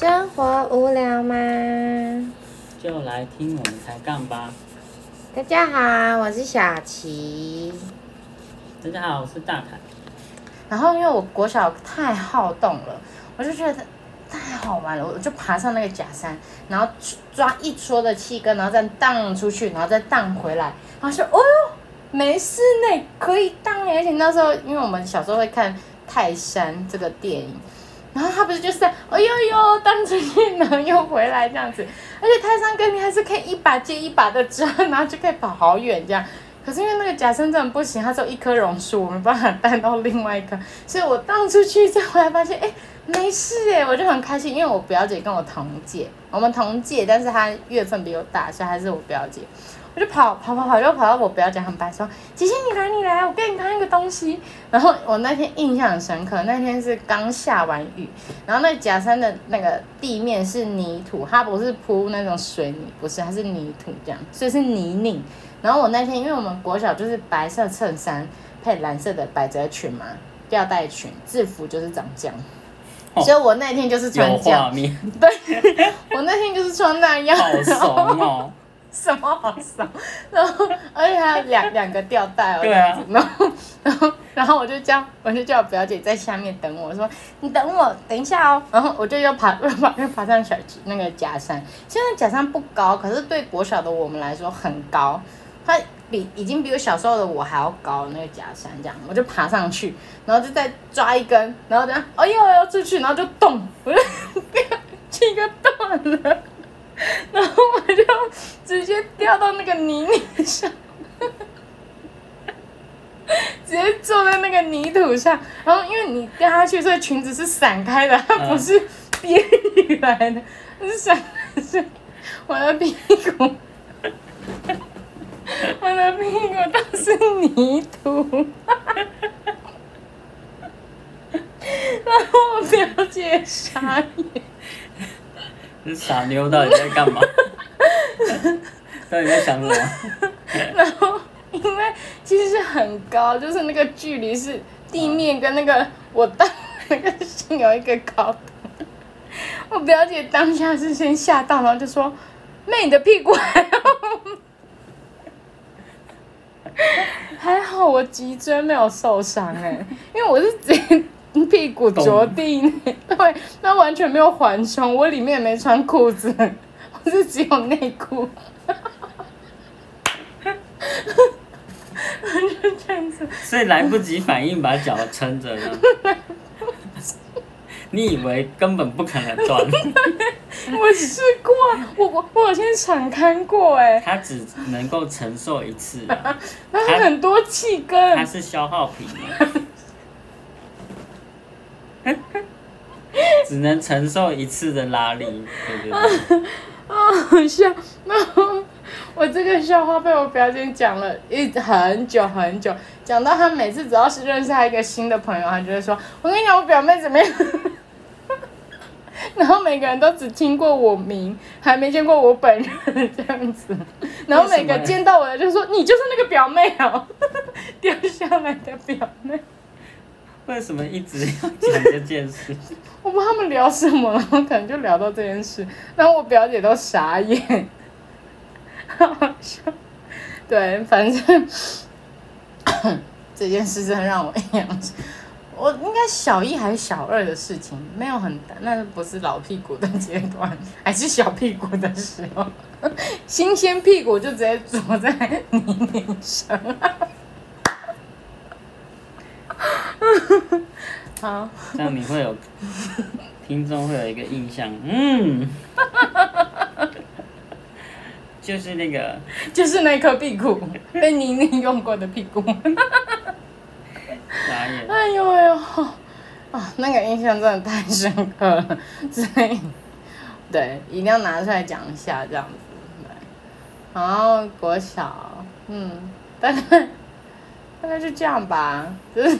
生活无聊吗？就来听我们抬杠吧。大家好，我是小琪。大家好，我是大凯。然后因为我国小太好动了，我就觉得太好玩了，我就爬上那个假山，然后抓一撮的气根，然后再荡出去，然后再荡回来，然后说哦哟，没事呢，可以荡耶而且那时候因为我们小时候会看泰山这个电影。然后他不是就是在哎呦呦荡出去，然后又回来这样子，而且泰山哥你还是可以一把接一把的抓，然后就可以跑好远这样。可是因为那个假山真的不行，它只有一棵榕树，我没办法带到另外一棵，所以我荡出去再回来发现，哎，没事哎，我就很开心，因为我表姐跟我同届，我们同届，但是她月份比我大，所以还是我表姐。我就跑跑跑跑，就跑到我表姐很白说：“姐姐你来你来，我给你看一个东西。”然后我那天印象很深刻，那天是刚下完雨，然后那假山的那个地面是泥土，它不是铺那种水泥，不是，它是泥土这样，所以是泥泞。然后我那天因为我们国小就是白色衬衫配蓝色的百褶裙嘛，吊带裙，制服就是长这样，所以我那天就是穿这样。对，我那天就是穿那样。好怂哦。什么好少，然后而且还有两两个吊带哦，对啊，然后然后然后我就叫我就叫我表姐在下面等我说你等我等一下哦，然后我就又爬 又爬又爬上小那个假山，现在假山不高，可是对国小的我们来说很高，它比已经比我小时候的我还要高那个假山，这样。我就爬上去，然后就再抓一根，然后这样哦呦要出去，然后就动，我就 这个断了。然后我就直接掉到那个泥泞上，直接坐在那个泥土上。然后因为你掉下去，所以裙子是散开的，它不是编起来的，是散是我的屁股，我的屁股都是泥土。然后我表姐傻眼。这傻妞到底在干嘛？到底在想什么？然后，因为其实是很高，就是那个距离是地面跟那个我当那个心有一个高度。我表姐当下是先吓到，然后就说：“妹，你的屁股还好？” 还好我脊椎没有受伤哎，因为我是直接。屁股着地，对，那完全没有缓冲，我里面也没穿裤子，我是只有内裤，就这样子，所以来不及反应，把脚撑着呢。你以为根本不可能断？我试过，我我我有先敞开过，哎，它只能够承受一次，它很多气根，它是消耗品。只能承受一次的拉力，对对对。啊，好笑！那 我这个笑话被我表姐讲了一很久很久，讲到她每次只要是认识她一个新的朋友，她就会说：“我跟你讲，我表妹怎么样。”然后每个人都只听过我名，还没见过我本人这样子。然后每个见到我的就说：“你就是那个表妹哦，掉下来的表妹。”为什么一直要讲这件事？我不知道他们聊什么，然后可能就聊到这件事，然后我表姐都傻眼，好笑。对，反正这件事真的让我印象深。我应该小一还是小二的事情，没有很大，那不是老屁股的阶段，还是小屁股的时候，新鲜屁股就直接坐在泥泞上。好，这样你会有听众会有一个印象，嗯，就是那个，就是那颗屁股被妮妮用过的屁股，傻眼，哎呦哎呦，啊，那个印象真的太深刻了，所以对，一定要拿出来讲一下这样子，对，然后国小，嗯，大概大概就这样吧，就是。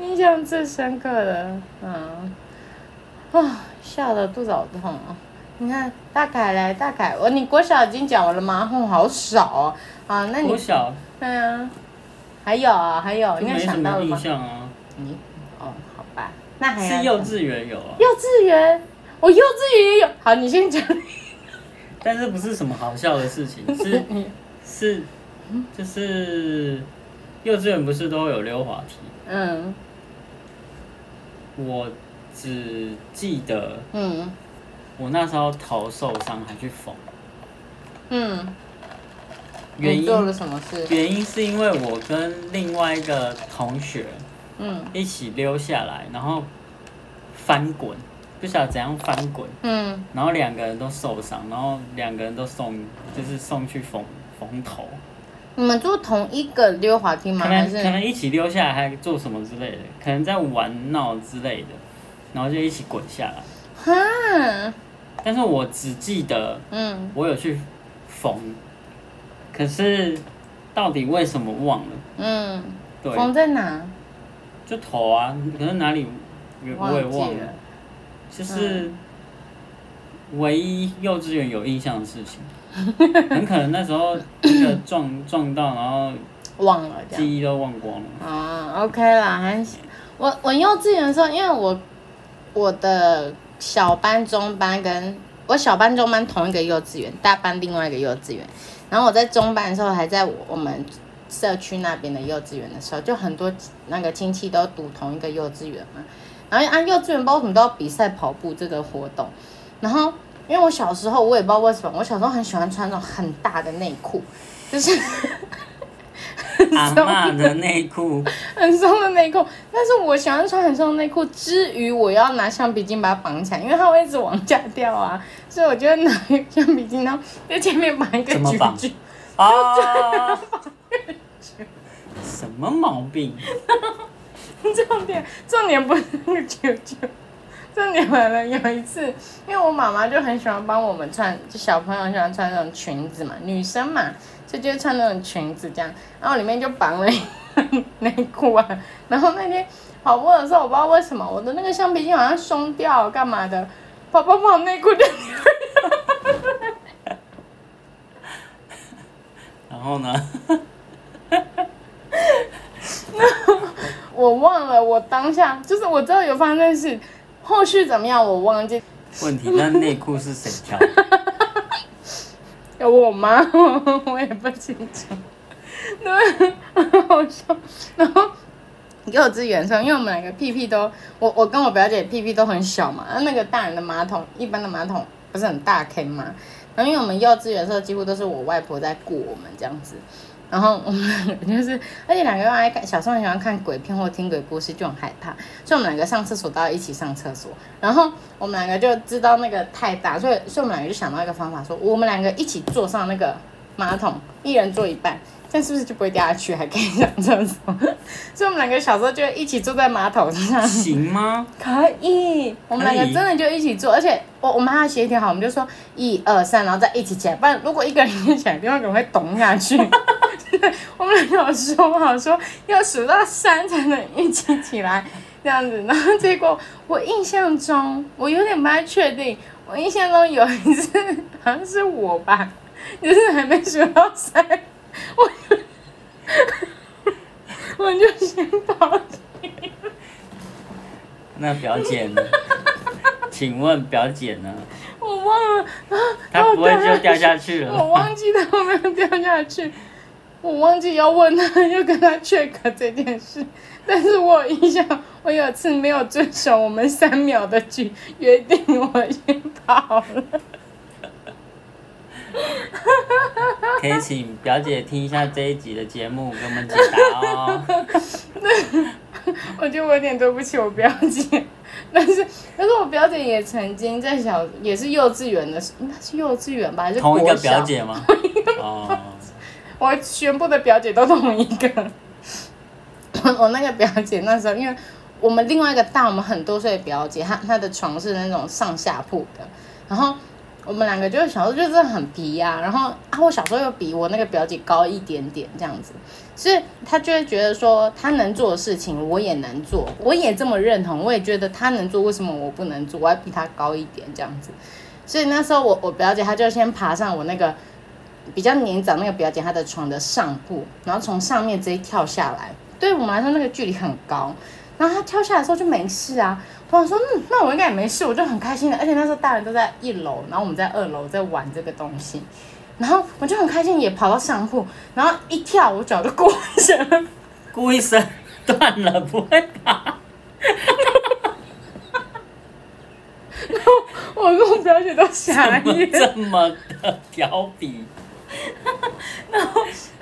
印象最深刻的，嗯，啊，笑的肚子好痛啊！你看大凯嘞，大凯，我你国小已经讲完了吗？哼，好少哦，啊，那你国小，对啊，还有啊，还有，应该想到了吗？印象啊，你，哦，好吧，那还要是幼稚园有啊，幼稚园，我幼稚园也有。好，你先讲。但是不是什么好笑的事情，是是就是幼稚园不是都有溜滑梯？嗯我只记得嗯。我那时候头受伤还去缝，嗯，原因做了什么事？原因是因为我跟另外一个同学嗯。一起溜下来，然后翻滚，不晓得怎样翻滚，嗯，然后两个人都受伤，然后两个人都送就是送去缝缝头，你们坐同一个溜滑梯吗？可还是能可能一起溜下来还做什么之类的，可能在玩闹之类的，然后就一起滚下来。哈？但是我只记得嗯我有去缝，可是到底为什么忘了？嗯，对，缝在哪？就头啊，可能哪里我也忘了忘记了。。就是唯一幼稚园有印象的事情，很可能那时候那个撞撞到，然后忘了。记忆都忘光了。啊，OK 啦，还我我幼稚园的时候，因为我我的小班、中班跟我小班、中班同一个幼稚园，大班另外一个幼稚园。然后我在中班的时候，还在我们社区那边的幼稚园的时候，就很多那个亲戚都读同一个幼稚园嘛。然后按幼稚园，不知道为什么都要比赛跑步这个活动。然后因为我小时候，我也不知道为什么，我小时候很喜欢穿那种很大的内裤，就是。阿嬷的内裤，很松的内裤，但是我喜欢穿很松的内裤之余，我要拿橡皮筋把它绑起来，因为它会一直往下掉啊，所以我就会拿橡皮筋，然后在前面绑一个怎么绑橘橘，啊！什么毛病？重点重点不是那个球球，重点来了。有一次，因为我妈妈就很喜欢帮我们穿，就小朋友喜欢穿那种裙子嘛，女生嘛，所以就穿那种裙子这样，然后里面就绑了一个 内裤啊。然后那天跑步的时候，我不知道为什么我的那个橡皮筋好像松掉，干嘛的，跑跑跑内裤就然后呢？我忘了，我当下就是我知道有发生这事，后续怎么样我忘记。问题那内裤是谁挑的？有 我妈，我也不清楚，对，很好笑。然后幼稚园的时候，因为我们两个屁屁都，我我跟我表姐屁屁都很小嘛，那个大人的马桶，一般的马桶不是很大坑嘛，然后因为我们幼稚园的时候，几乎都是我外婆在顾我们这样子。然后我们两个就是，而且两个又爱看，小时候很喜欢看鬼片或听鬼故事，就很害怕，所以我们两个上厕所都要一起上厕所。然后我们两个就知道那个太大，所以所以我们两个就想到一个方法，说我们两个一起坐上那个马桶，一人坐一半，这样是不是就不会掉下去，还可以上厕所？所以我们两个小时候就一起坐在马桶上。行吗？可以，我们两个真的就一起坐，而且我我们还要协调好，我们就说一二三，然后再一起起来，不然如果一个人先起来，另外一个人会咚下去。对，我们有说好说要数到三才能一起起来，这样子。然后结果我印象中，我有点不太确定，我印象中有一次好像是我吧，就是还没数到三，我就我就先跑那表姐呢？请问表姐呢？我忘了，啊她不会就掉下去了？我忘记他有没有掉下去，我忘记要问他，要跟他 check 这件事。但是我有印象，我有一次没有遵守我们三秒的举约定，我先跑了。可以请表姐听一下这一集的节目，给我们解答哦。我觉得我有点对不起我表姐，但是但是我表姐也曾经在小也是幼稚园的时，应该是幼稚园吧，还是同一个表姐吗？哦，我全部的表姐都同一个。我 我那个表姐那时候，因为我们另外一个大我们很多岁的表姐，她她的床是那种上下铺的，然后我们两个就是小时候就是很皮呀、然后啊我小时候又比我那个表姐高一点点这样子，所以她就会觉得说她能做的事情我也能做，我也这么认同，我也觉得她能做，为什么我不能做？我要比她高一点这样子，所以那时候我我表姐她就先爬上我那个。比较年长那个表姐，她的床的上部，然后从上面直接跳下来。对我们来说，那个距离很高。然后她跳下来的时候就没事啊。我想说，嗯，那我应该也没事，我就很开心的。而且那时候大人都在一楼，然后我们在二楼在玩这个东西，然后我就很开心，也跑到上铺，然后一跳，我脚就过一声，故意声断了，不会吧？我跟我表姐都傻 怎么眼。这么的调皮？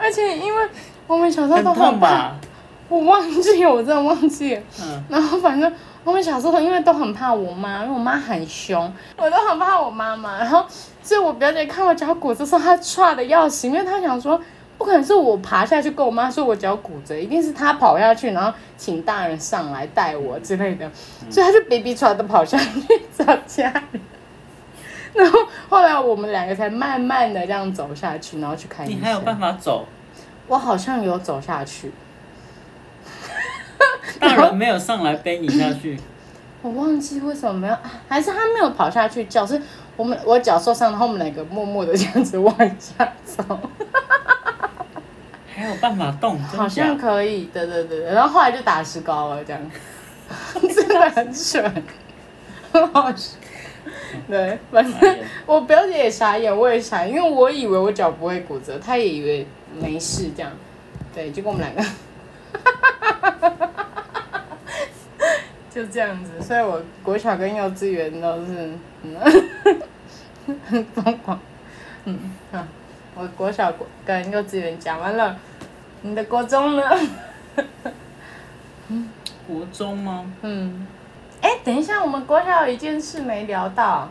而且因为我们小时候都很怕，我忘记了，我真的忘记了。嗯，然后反正我们小时候因为都很怕我妈，因为我妈很凶，我都很怕我妈妈。然后所以我表姐看我脚骨折的时候，她踹的要死，因为她想说。不可能是我爬下去跟我妈说我脚骨折，一定是她跑下去，然后请大人上来带我之类的，所以她就比比喘的跑下去 找家人。然后后来我们两个才慢慢的这样走下去，然后去看医生。你还有办法走？我好像有走下去，大人没有上来背你下去，我忘记为什么没有，啊还是他没有跑下去叫，是我们我脚受伤，然后我们两个默默的这样子往下走，还有办法动，真好像假？可以，对对对，对然后后来就打石膏了，这样，真的很蠢，很好笑。对，反正我表姐也傻眼，我也傻眼，因为我以为我脚不会骨折，她也以为没事这样。对，结果我们两个 就这样子，所以我国小跟幼稚园都是嗯很 疯狂。嗯啊，我国小跟幼稚园讲完了，你的国中呢？国中吗？嗯，哎，等一下，我们国小有一件事没聊到。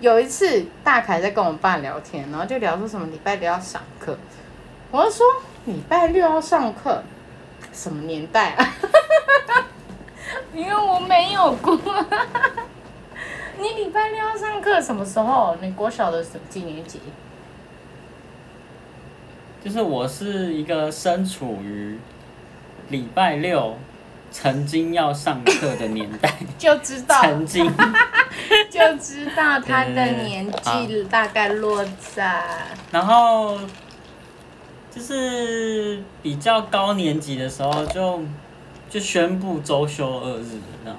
有一次，大凯在跟我爸聊天，然后就聊说什么礼拜六要上课，我就说礼拜六要上课，什么年代啊？因为我没有过。你礼拜六要上课什么时候？你国小的什几年级？就是我是一个身处于礼拜六曾经要上课的年代，就知道，曾经。就知道他的年纪大概落在。然后就是比较高年级的时候就就宣布周休二日的那样，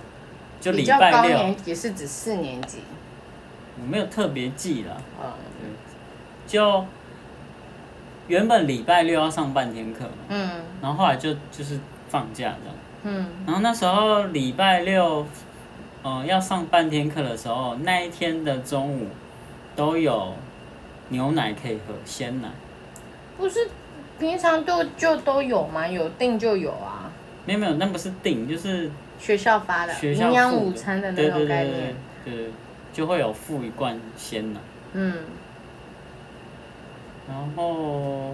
就礼拜六。年级是指四年级，我没有特别记了，嗯就原本礼拜六要上半天课嘛，嗯。然后后来就就是放假这样。嗯然后那时候礼拜六，呃，要上半天课的时候，那一天的中午都有牛奶可以喝，鲜奶。不是平常都就都有吗？有订就有啊，没有没有，那不是订，就是学校发的学校营养午餐的那对种概对对对念。对，对就会有附一罐鲜奶。嗯，然后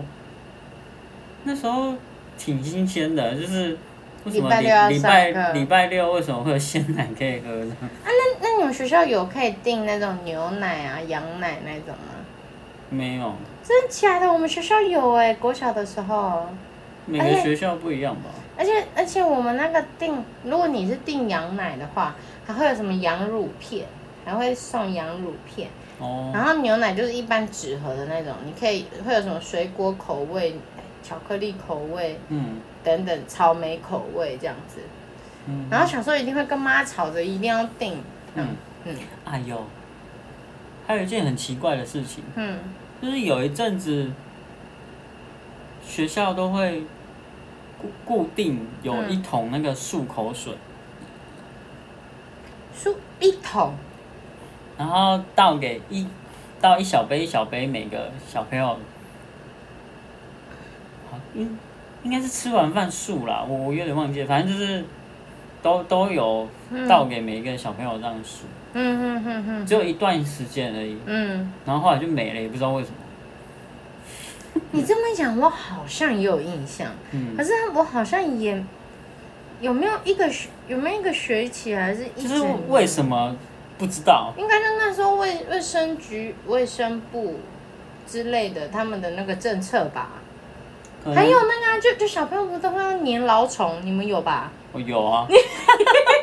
那时候挺新鲜的，就是为什么礼礼拜礼拜六为什么会有鲜奶可以喝呢？啊那那你们学校有可以订那种牛奶啊、羊奶那种吗？没有，真的假的？我们学校有哎、国小的时候，每个学校不一样吧？而且而且我们那个订，如果你是订羊奶的话，还会有什么羊乳片，还会送羊乳片。哦，然后牛奶就是一般纸盒的那种，你可以会有什么水果口味、巧克力口味嗯。等等，草莓口味这样子。嗯，然后小时候一定会跟妈吵着一定要订，嗯。嗯。嗯哎呦，还有一件很奇怪的事情，嗯，就是有一阵子学校都会固固定有一桶那个漱口水，漱一桶，然后倒给一倒一小杯一小杯每个小朋友，好应应该是吃完饭数啦，我我有点忘记了，反正就是都都有倒给每一个小朋友这样数，嗯哼哼哼，只有一段时间而已，嗯，然后后来就没了，也不知道为什么。你这么一讲，我好像也有印象，嗯。可，是我好像也有没有一个学有没有一个学期还是一就是为什么不知道？应该就那时候卫卫生局、卫生部之类的他们的那个政策吧。还有那个、啊，就就小朋友不都会要粘老虫，你们有吧？我有啊，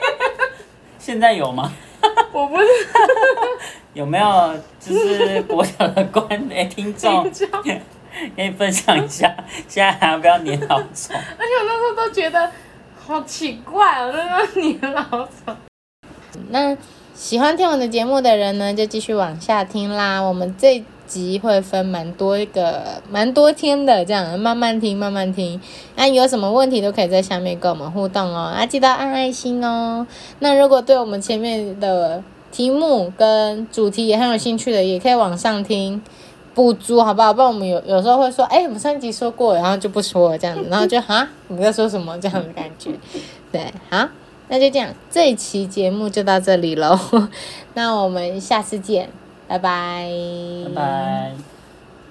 现在有吗？我不是 有没有就是国小的观诶听众听众，可以分享一下，现在还要不要粘老虫？而且我那时候都觉得好奇怪哦，那个粘老总。那喜欢听我的节目的人呢，就继续往下听啦。我们这集会分蛮多一个蛮多天的，这样慢慢听，慢慢听。那有什么问题都可以在下面跟我们互动哦。啊，记得按爱心哦。那如果对我们前面的题目跟主题也很有兴趣的，也可以往上听补足，好不好？不然我们有有时候会说，哎，我们上一集说过，然后就不说了这样子，然后就哈，我们在说什么这样的感觉。对，好，那就这样，这一期节目就到这里喽。那我们下次见，拜拜。